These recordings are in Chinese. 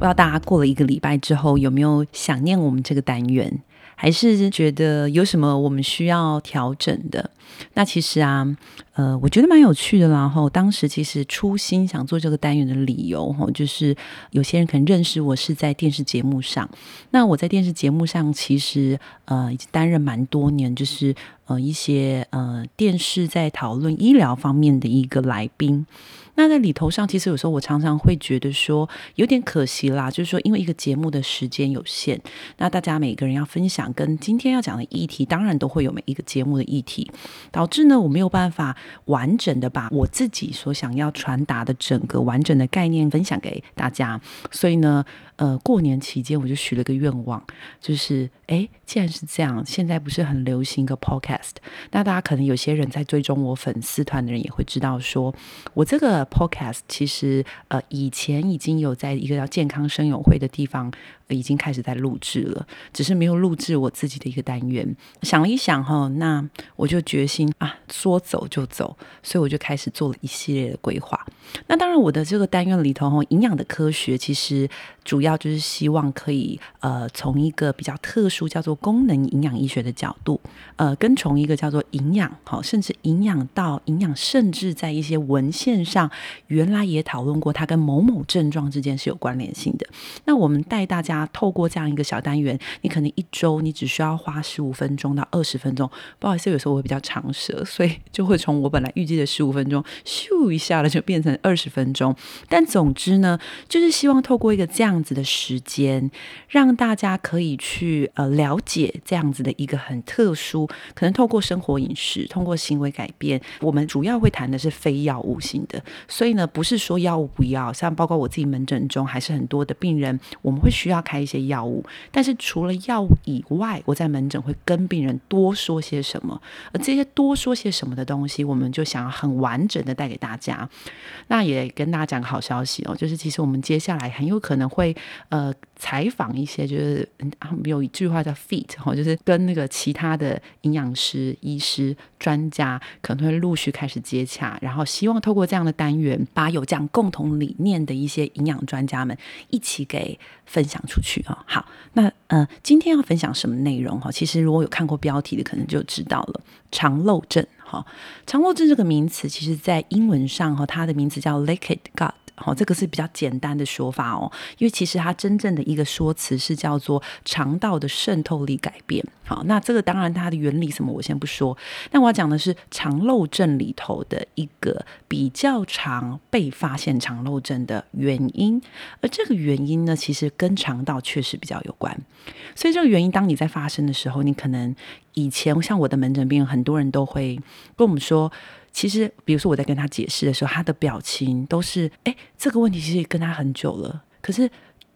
不知道大家过了一个礼拜之后，有没有想念我们这个单元？还是觉得有什么我们需要调整的？那其实啊，呃，我觉得蛮有趣的。然后当时其实初心想做这个单元的理由，哈，就是有些人可能认识我是在电视节目上。那我在电视节目上其实呃已经担任蛮多年，就是呃一些呃电视在讨论医疗方面的一个来宾。那在里头上，其实有时候我常常会觉得说有点可惜啦，就是说因为一个节目的时间有限，那大家每个人要分享跟今天要讲的议题，当然都会有每一个节目的议题，导致呢我没有办法完整的把我自己所想要传达的整个完整的概念分享给大家，所以呢。呃，过年期间我就许了个愿望，就是哎，既然是这样，现在不是很流行一个 podcast，那大家可能有些人在追踪我粉丝团的人也会知道说，说我这个 podcast 其实呃以前已经有在一个叫健康声友会的地方。已经开始在录制了，只是没有录制我自己的一个单元。想了一想哈，那我就决心啊，说走就走，所以我就开始做了一系列的规划。那当然，我的这个单元里头哈，营养的科学其实主要就是希望可以呃，从一个比较特殊叫做功能营养医学的角度，呃，跟从一个叫做营养好，甚至营养到营养，甚至在一些文献上原来也讨论过，它跟某某症状之间是有关联性的。那我们带大家。透过这样一个小单元，你可能一周你只需要花十五分钟到二十分钟。不好意思，有时候我会比较长舌，所以就会从我本来预计的十五分钟，咻一下了就变成二十分钟。但总之呢，就是希望透过一个这样样子的时间，让大家可以去呃了解这样子的一个很特殊，可能透过生活饮食，通过行为改变，我们主要会谈的是非药物性的。所以呢，不是说药物不要，像包括我自己门诊中，还是很多的病人，我们会需要。开一些药物，但是除了药物以外，我在门诊会跟病人多说些什么，而这些多说些什么的东西，我们就想要很完整的带给大家。那也跟大家讲个好消息哦，就是其实我们接下来很有可能会会呃采访一些，就是有一句话叫 “feat” 哈，就是跟那个其他的营养师、医师、专家可能会陆续开始接洽，然后希望透过这样的单元，把有这样共同理念的一些营养专家们一起给分享出去啊，好，那呃，今天要分享什么内容哈？其实如果有看过标题的，可能就知道了。肠漏症哈，肠漏症这个名词，其实在英文上哈，它的名字叫 leaky gut。好，这个是比较简单的说法哦，因为其实它真正的一个说辞是叫做肠道的渗透力改变。好，那这个当然它的原理什么我先不说，那我要讲的是肠漏症里头的一个比较常被发现肠漏症的原因，而这个原因呢，其实跟肠道确实比较有关。所以这个原因当你在发生的时候，你可能以前像我的门诊病人，很多人都会跟我们说。其实，比如说我在跟他解释的时候，他的表情都是：哎，这个问题其实跟他很久了。可是，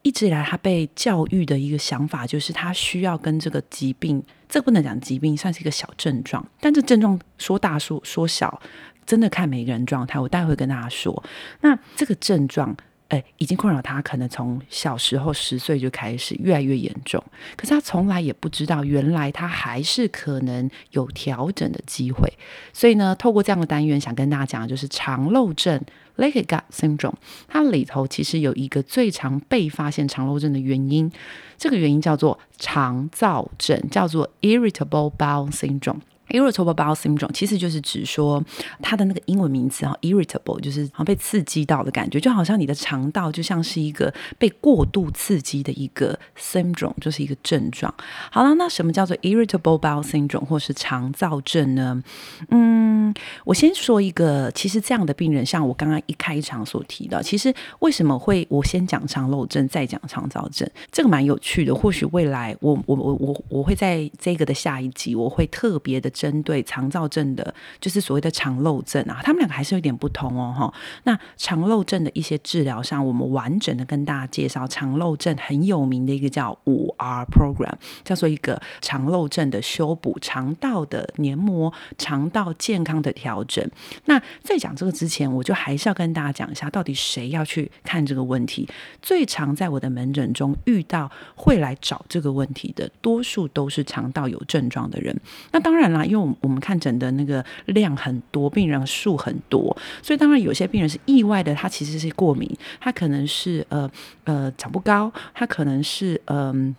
一直以来他被教育的一个想法就是，他需要跟这个疾病，这不能讲疾病，算是一个小症状。但这症状说大说说小，真的看每个人状态。我待会跟大家说，那这个症状。哎，已经困扰他，可能从小时候十岁就开始越来越严重。可是他从来也不知道，原来他还是可能有调整的机会。所以呢，透过这样的单元，想跟大家讲的就是肠漏症 （leaky gut syndrome）。它里头其实有一个最常被发现肠漏症的原因，这个原因叫做肠燥症，叫做 irritable bowel syndrome。Irritable bowel syndrome 其实就是指说它的那个英文名词哈，irritable 就是好像被刺激到的感觉，就好像你的肠道就像是一个被过度刺激的一个 syndrome，就是一个症状。好了，那什么叫做 irritable bowel syndrome 或是肠燥症呢？嗯，我先说一个，其实这样的病人，像我刚刚一开场所提到，其实为什么会我先讲肠漏症，再讲肠燥症，这个蛮有趣的。或许未来我我我我我会在这个的下一集，我会特别的。针对肠燥症的，就是所谓的肠漏症啊，他们两个还是有点不同哦，哈。那肠漏症的一些治疗上，我们完整的跟大家介绍肠漏症很有名的一个叫五 R Program，叫做一个肠漏症的修补、肠道的黏膜、肠道健康的调整。那在讲这个之前，我就还是要跟大家讲一下，到底谁要去看这个问题？最常在我的门诊中遇到会来找这个问题的，多数都是肠道有症状的人。那当然啦，因为我们看诊的那个量很多，病人数很多，所以当然有些病人是意外的，他其实是过敏，他可能是呃呃长不高，他可能是嗯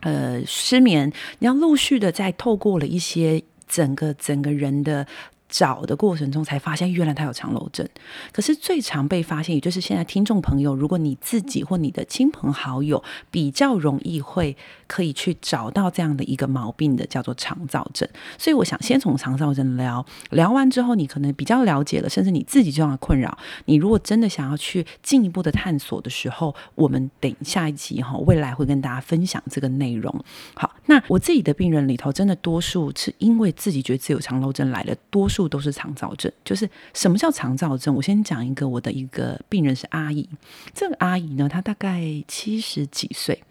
呃，呃失眠，你要陆续的再透过了一些整个整个人的。找的过程中才发现，原来他有肠漏症。可是最常被发现，也就是现在听众朋友，如果你自己或你的亲朋好友比较容易会可以去找到这样的一个毛病的，叫做肠躁症。所以我想先从肠躁症聊，聊完之后，你可能比较了解了，甚至你自己这样的困扰，你如果真的想要去进一步的探索的时候，我们等下一集哈，未来会跟大家分享这个内容。好，那我自己的病人里头，真的多数是因为自己觉得自己有肠漏症来的，多数。都是肠躁症，就是什么叫肠躁症？我先讲一个，我的一个病人是阿姨，这个阿姨呢，她大概七十几岁，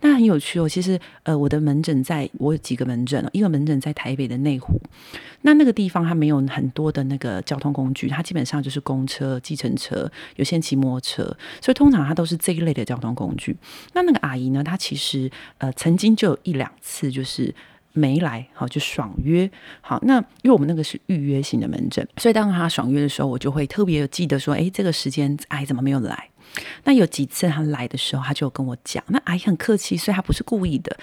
那很有趣哦。其实，呃，我的门诊在我有几个门诊，一个门诊在台北的内湖，那那个地方它没有很多的那个交通工具，它基本上就是公车、计程车，有些骑摩托车，所以通常它都是这一类的交通工具。那那个阿姨呢，她其实呃曾经就有一两次就是。没来，好就爽约，好，那因为我们那个是预约型的门诊，所以当他爽约的时候，我就会特别记得说，哎，这个时间哎怎么没有来？那有几次他来的时候，他就跟我讲，那阿姨很客气，所以他不是故意的，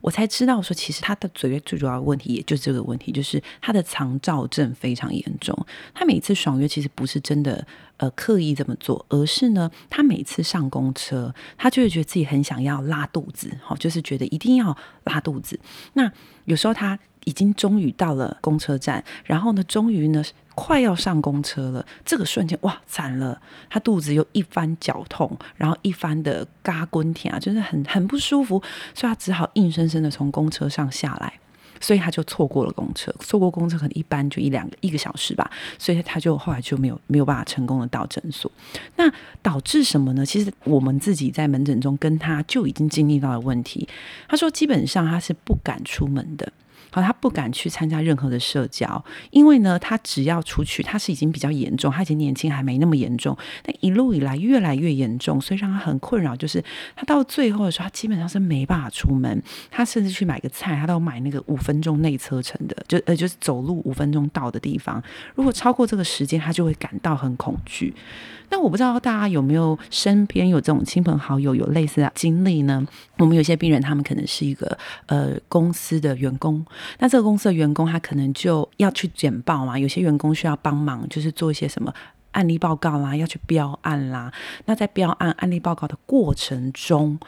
我才知道说，其实他的嘴最主要的问题，也就是这个问题，就是他的肠躁症非常严重。他每次爽约其实不是真的呃刻意这么做，而是呢，他每次上公车，他就会觉得自己很想要拉肚子，好，就是觉得一定要拉肚子。那有时候他已经终于到了公车站，然后呢，终于呢快要上公车了。这个瞬间，哇，惨了！他肚子又一番绞痛，然后一番的嘎滚舔啊，就是很很不舒服，所以他只好硬生生的从公车上下来，所以他就错过了公车。错过公车可能一般就一两个一个小时吧，所以他就后来就没有没有办法成功的到诊所。那导致什么呢？其实我们自己在门诊中跟他就已经经历到了问题。他说，基本上他是不敢出门的。好，他不敢去参加任何的社交，因为呢，他只要出去，他是已经比较严重，他以前年轻还没那么严重，但一路以来越来越严重，所以让他很困扰。就是他到最后的时候，他基本上是没办法出门，他甚至去买个菜，他都买那个五分钟内车程的，就呃就是走路五分钟到的地方。如果超过这个时间，他就会感到很恐惧。那我不知道大家有没有身边有这种亲朋好友有类似的经历呢？我们有些病人，他们可能是一个呃公司的员工，那这个公司的员工他可能就要去简报嘛，有些员工需要帮忙，就是做一些什么案例报告啦，要去标案啦。那在标案案例报告的过程中，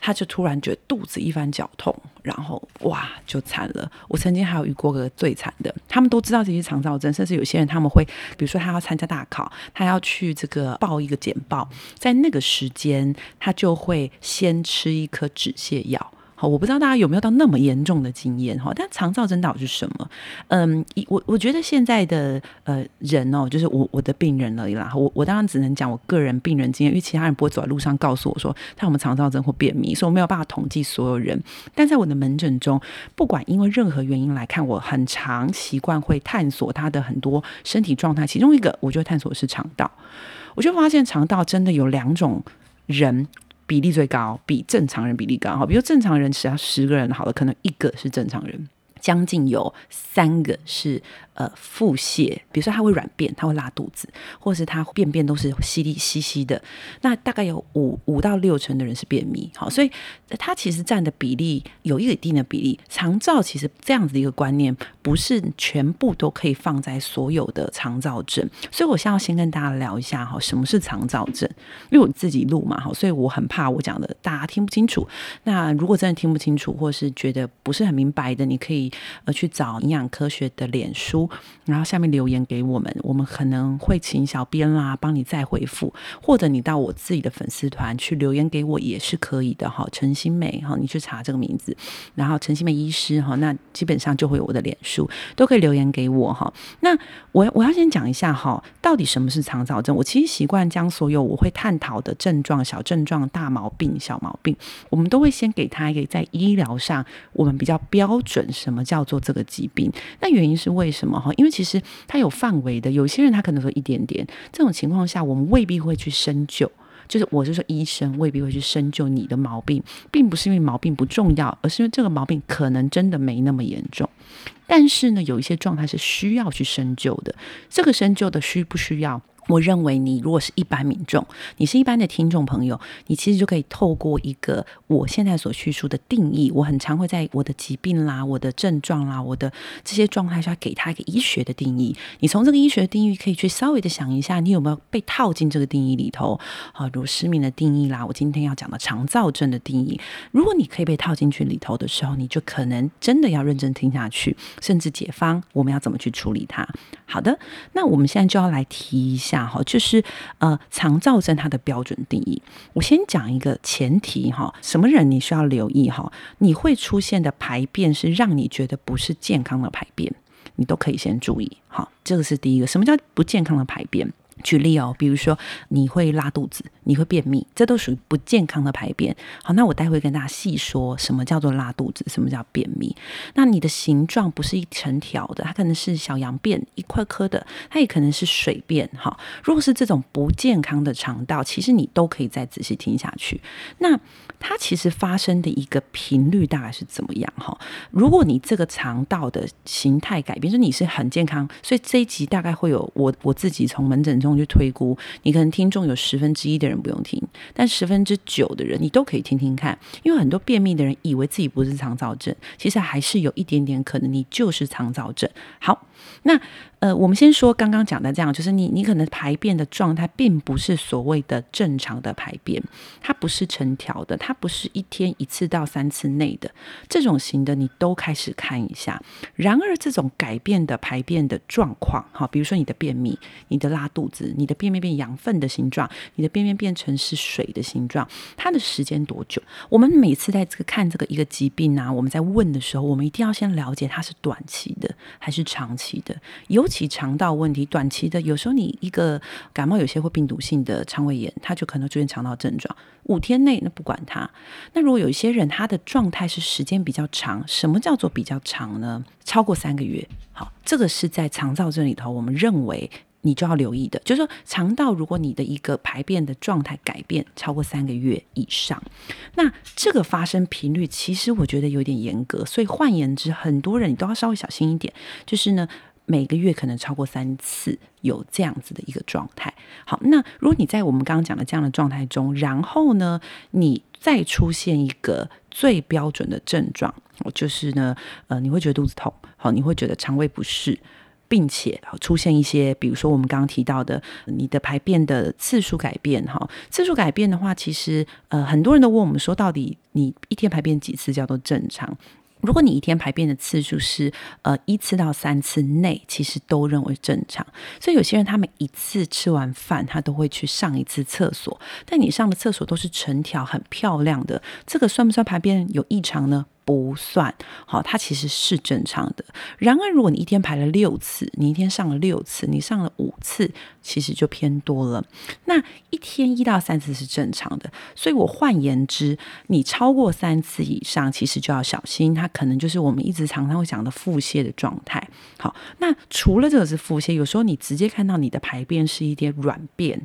他就突然觉得肚子一番绞痛，然后哇就惨了。我曾经还有遇过个最惨的，他们都知道这些肠躁症，甚至有些人他们会，比如说他要参加大考，他要去这个报一个简报，在那个时间他就会先吃一颗止泻药。好，我不知道大家有没有到那么严重的经验哈，但肠躁症到底是什么？嗯，我我觉得现在的呃人哦，就是我我的病人而已啦。我我当然只能讲我个人病人经验，因为其他人不会走在路上告诉我说他有没有肠躁症或便秘，所以我没有办法统计所有人。但在我的门诊中，不管因为任何原因来看，我很常习惯会探索他的很多身体状态，其中一个我就会探索是肠道，我就发现肠道真的有两种人。比例最高，比正常人比例高哈。比如正常人只要十个人好了，可能一个是正常人，将近有三个是。呃，腹泻，比如说他会软便，他会拉肚子，或是他便便都是稀里稀稀的。那大概有五五到六成的人是便秘，好，所以他其实占的比例有一个一定的比例。肠躁其实这样子的一个观念，不是全部都可以放在所有的肠躁症。所以我现在要先跟大家聊一下哈，什么是肠躁症？因为我自己录嘛，哈，所以我很怕我讲的大家听不清楚。那如果真的听不清楚，或是觉得不是很明白的，你可以呃去找营养科学的脸书。然后下面留言给我们，我们可能会请小编啦帮你再回复，或者你到我自己的粉丝团去留言给我也是可以的哈。陈新美哈，你去查这个名字，然后陈新美医师哈，那基本上就会有我的脸书，都可以留言给我哈。那我我要先讲一下哈，到底什么是肠躁症？我其实习惯将所有我会探讨的症状、小症状、大毛病、小毛病，我们都会先给他一个在医疗上我们比较标准，什么叫做这个疾病？那原因是为什么哈？因为其实它有范围的，有些人他可能说一点点，这种情况下我们未必会去深究。就是我是说，医生未必会去深究你的毛病，并不是因为毛病不重要，而是因为这个毛病可能真的没那么严重。但是呢，有一些状态是需要去深究的。这个深究的需不需要？我认为你如果是一般民众，你是一般的听众朋友，你其实就可以透过一个我现在所叙述的定义，我很常会在我的疾病啦、我的症状啦、我的这些状态下给他一个医学的定义。你从这个医学的定义可以去稍微的想一下，你有没有被套进这个定义里头？好，如失眠的定义啦，我今天要讲的肠躁症的定义，如果你可以被套进去里头的时候，你就可能真的要认真听下去，甚至解方我们要怎么去处理它。好的，那我们现在就要来提一下。哈，就是呃，肠造症它的标准定义。我先讲一个前提哈，什么人你需要留意哈？你会出现的排便是让你觉得不是健康的排便，你都可以先注意。哈，这个是第一个。什么叫不健康的排便？举例哦，比如说你会拉肚子，你会便秘，这都属于不健康的排便。好，那我待会跟大家细说什么叫做拉肚子，什么叫便秘。那你的形状不是一成条的，它可能是小羊便，一颗颗的，它也可能是水便。哈，如果是这种不健康的肠道，其实你都可以再仔细听下去。那它其实发生的一个频率大概是怎么样？哈，如果你这个肠道的形态改变，说你是很健康，所以这一集大概会有我我自己从门诊中去推估，你可能听众有十分之一的人不用听，但十分之九的人你都可以听听看，因为很多便秘的人以为自己不是肠燥症，其实还是有一点点可能你就是肠燥症。好，那。呃，我们先说刚刚讲的这样，就是你你可能排便的状态并不是所谓的正常的排便，它不是成条的，它不是一天一次到三次内的这种型的，你都开始看一下。然而，这种改变的排便的状况，哈，比如说你的便秘、你的拉肚子、你的便便变羊粪的形状、你的便便变成是水的形状，它的时间多久？我们每次在这个看这个一个疾病啊，我们在问的时候，我们一定要先了解它是短期的还是长期的，尤其。肠道问题，短期的有时候你一个感冒，有些会病毒性的肠胃炎，它就可能出现肠道症状。五天内那不管它。那如果有一些人他的状态是时间比较长，什么叫做比较长呢？超过三个月。好，这个是在肠道这里头，我们认为你就要留意的，就是说肠道如果你的一个排便的状态改变超过三个月以上，那这个发生频率其实我觉得有点严格，所以换言之，很多人你都要稍微小心一点，就是呢。每个月可能超过三次有这样子的一个状态。好，那如果你在我们刚刚讲的这样的状态中，然后呢，你再出现一个最标准的症状，就是呢，呃，你会觉得肚子痛，好，你会觉得肠胃不适，并且出现一些，比如说我们刚刚提到的，你的排便的次数改变，哈，次数改变的话，其实呃，很多人都问我们说，到底你一天排便几次叫做正常？如果你一天排便的次数是呃一次到三次内，其实都认为正常。所以有些人他每一次吃完饭，他都会去上一次厕所，但你上的厕所都是成条很漂亮的，这个算不算排便有异常呢？不算好，它其实是正常的。然而，如果你一天排了六次，你一天上了六次，你上了五次，其实就偏多了。那一天一到三次是正常的，所以我换言之，你超过三次以上，其实就要小心，它可能就是我们一直常常会讲的腹泻的状态。好，那除了这个是腹泻，有时候你直接看到你的排便是一点软便。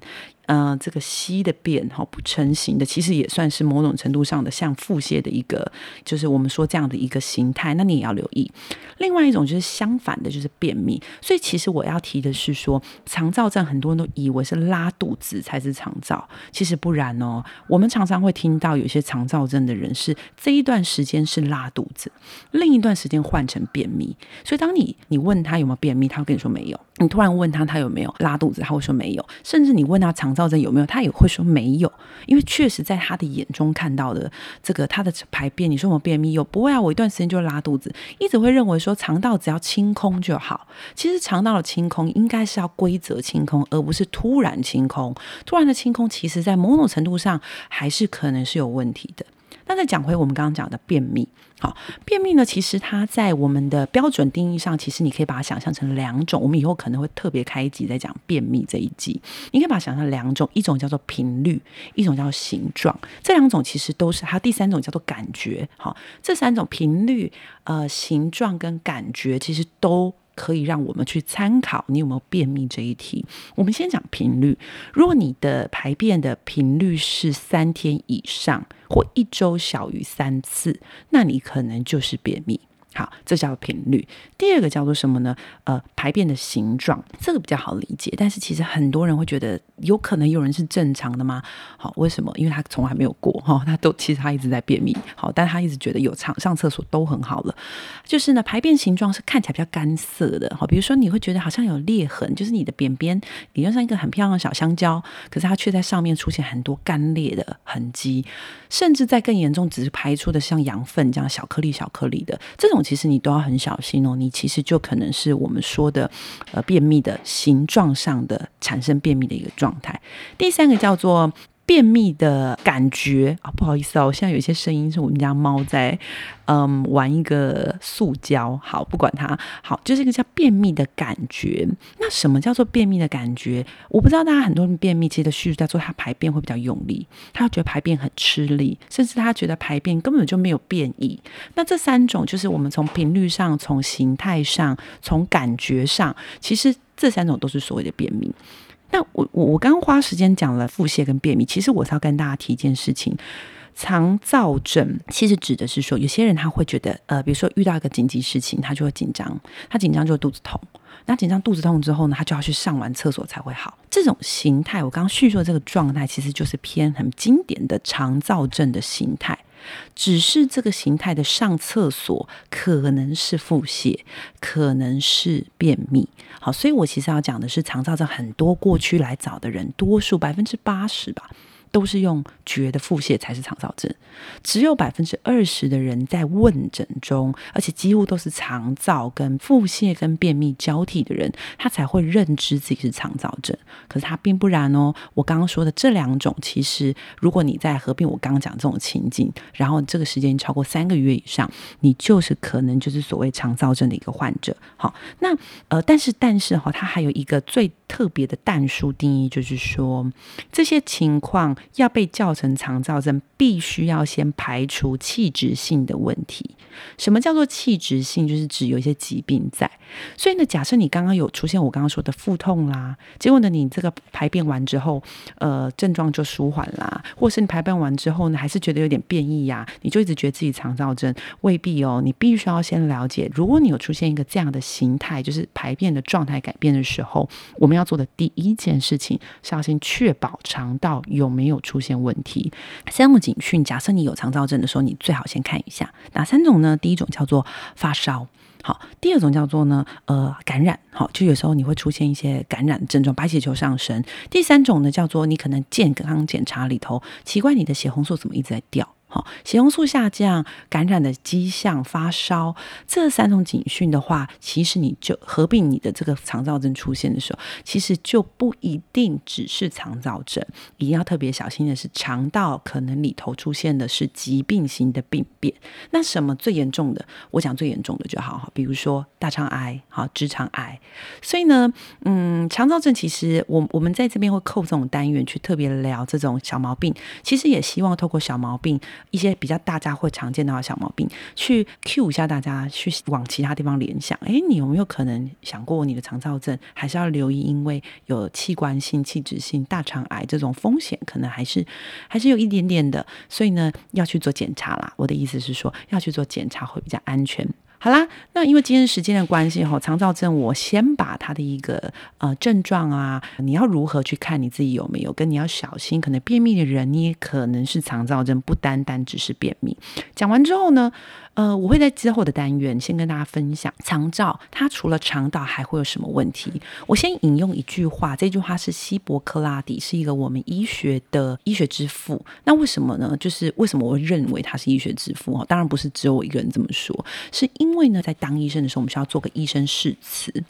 呃，这个稀的便哈不成形的，其实也算是某种程度上的像腹泻的一个，就是我们说这样的一个形态。那你也要留意。另外一种就是相反的，就是便秘。所以其实我要提的是说，肠躁症很多人都以为是拉肚子才是肠躁，其实不然哦。我们常常会听到有些肠躁症的人是这一段时间是拉肚子，另一段时间换成便秘。所以当你你问他有没有便秘，他会跟你说没有。你突然问他他有没有拉肚子，他会说没有。甚至你问他肠燥症有没有？他也会说没有，因为确实在他的眼中看到的这个他的排便，你说我便秘有不会啊？我一段时间就拉肚子，一直会认为说肠道只要清空就好。其实肠道的清空应该是要规则清空，而不是突然清空。突然的清空，其实在某种程度上还是可能是有问题的。那再讲回我们刚刚讲的便秘，好，便秘呢，其实它在我们的标准定义上，其实你可以把它想象成两种。我们以后可能会特别开一集在讲便秘这一集，你可以把它想象两种，一种叫做频率，一种叫做形状。这两种其实都是，还有第三种叫做感觉。好，这三种频率、呃形状跟感觉，其实都。可以让我们去参考你有没有便秘这一题。我们先讲频率，如果你的排便的频率是三天以上，或一周小于三次，那你可能就是便秘。好，这叫频率。第二个叫做什么呢？呃，排便的形状，这个比较好理解。但是其实很多人会觉得，有可能有人是正常的吗？好，为什么？因为他从来没有过哈、哦，他都其实他一直在便秘。好，但他一直觉得有上上厕所都很好了。就是呢，排便形状是看起来比较干涩的。好，比如说你会觉得好像有裂痕，就是你的便便理论上一个很漂亮的小香蕉，可是它却在上面出现很多干裂的痕迹，甚至在更严重，只是排出的像羊粪这样小颗粒小颗粒的这种。其实你都要很小心哦，你其实就可能是我们说的呃便秘的形状上的产生便秘的一个状态。第三个叫做。便秘的感觉啊，不好意思哦，现在有一些声音是我们家猫在嗯玩一个塑胶。好，不管它，好，就是一个叫便秘的感觉。那什么叫做便秘的感觉？我不知道大家很多人便秘其实的叙述叫做他排便会比较用力，他觉得排便很吃力，甚至他觉得排便根本就没有便意。那这三种就是我们从频率上、从形态上、从感觉上，其实这三种都是所谓的便秘。那我我我刚花时间讲了腹泻跟便秘，其实我是要跟大家提一件事情，肠躁症其实指的是说，有些人他会觉得，呃，比如说遇到一个紧急事情，他就会紧张，他紧张就会肚子痛，那紧张肚子痛之后呢，他就要去上完厕所才会好。这种形态，我刚刚叙述的这个状态，其实就是偏很经典的肠躁症的形态。只是这个形态的上厕所可能是腹泻，可能是便秘。好，所以我其实要讲的是，肠躁症很多过去来找的人，多数百分之八十吧。都是用觉得腹泻才是肠燥症，只有百分之二十的人在问诊中，而且几乎都是肠燥跟腹泻跟便秘交替的人，他才会认知自己是肠燥症。可是他并不然哦。我刚刚说的这两种，其实如果你在合并我刚刚讲这种情境，然后这个时间超过三个月以上，你就是可能就是所谓肠燥症的一个患者。好，那呃，但是但是哈，它还有一个最特别的但书定义，就是说这些情况。要被叫成肠躁症，必须要先排除器质性的问题。什么叫做器质性？就是指有一些疾病在。所以呢，假设你刚刚有出现我刚刚说的腹痛啦，结果呢，你这个排便完之后，呃，症状就舒缓啦，或是你排便完之后呢，还是觉得有点变异呀，你就一直觉得自己肠躁症，未必哦。你必须要先了解，如果你有出现一个这样的形态，就是排便的状态改变的时候，我们要做的第一件事情是要先确保肠道有没有出现问题。三种警讯，假设你有肠造症的时候，你最好先看一下哪三种呢？第一种叫做发烧。好，第二种叫做呢，呃，感染，好，就有时候你会出现一些感染症状，白血球上升。第三种呢，叫做你可能健康检查里头，奇怪，你的血红素怎么一直在掉？好，血红素下降、感染的迹象、发烧，这三种警讯的话，其实你就合并你的这个肠躁症出现的时候，其实就不一定只是肠躁症。一定要特别小心的是，肠道可能里头出现的是疾病型的病变。那什么最严重的？我讲最严重的就好，比如说大肠癌、好直肠癌。所以呢，嗯，肠躁症其实我我们在这边会扣这种单元去特别聊这种小毛病，其实也希望透过小毛病。一些比较大家会常见到的小毛病，去 cue 一下大家去往其他地方联想。诶，你有没有可能想过你的肠燥症？还是要留意，因为有器官性、器质性大肠癌这种风险，可能还是还是有一点点的。所以呢，要去做检查啦。我的意思是说，要去做检查会比较安全。好啦，那因为今天时间的关系哈，肠燥症我先把它的一个呃症状啊，你要如何去看你自己有没有，跟你要小心，可能便秘的人你也可能是肠燥症，不单单只是便秘。讲完之后呢，呃，我会在之后的单元先跟大家分享肠躁，它除了肠道还会有什么问题？我先引用一句话，这句话是希波克拉底，是一个我们医学的医学之父。那为什么呢？就是为什么我认为他是医学之父？哈，当然不是只有我一个人这么说，是因为呢，在当医生的时候，我们需要做个医生誓词。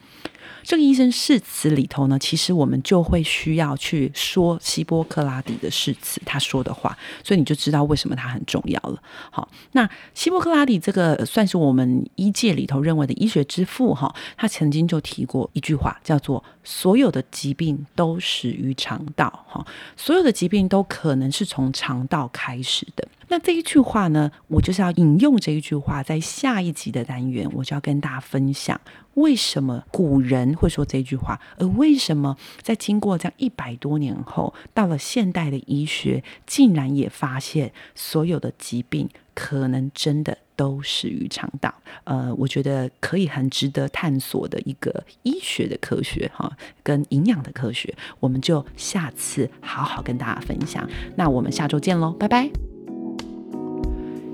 这个医生誓词里头呢，其实我们就会需要去说希波克拉底的誓词，他说的话，所以你就知道为什么他很重要了。好，那希波克拉底这个算是我们医界里头认为的医学之父哈，他曾经就提过一句话，叫做“所有的疾病都始于肠道”，哈，所有的疾病都可能是从肠道开始的。那这一句话呢，我就是要引用这一句话，在下一集的单元，我就要跟大家分享为什么古人会说这句话，而为什么在经过这样一百多年后，到了现代的医学，竟然也发现所有的疾病可能真的都始于肠道。呃，我觉得可以很值得探索的一个医学的科学哈，跟营养的科学，我们就下次好好跟大家分享。那我们下周见喽，拜拜。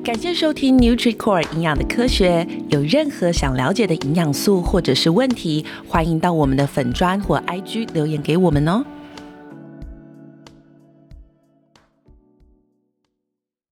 感谢收听 NutriCore 营养的科学。有任何想了解的营养素或者是问题，欢迎到我们的粉砖或 IG 留言给我们哦。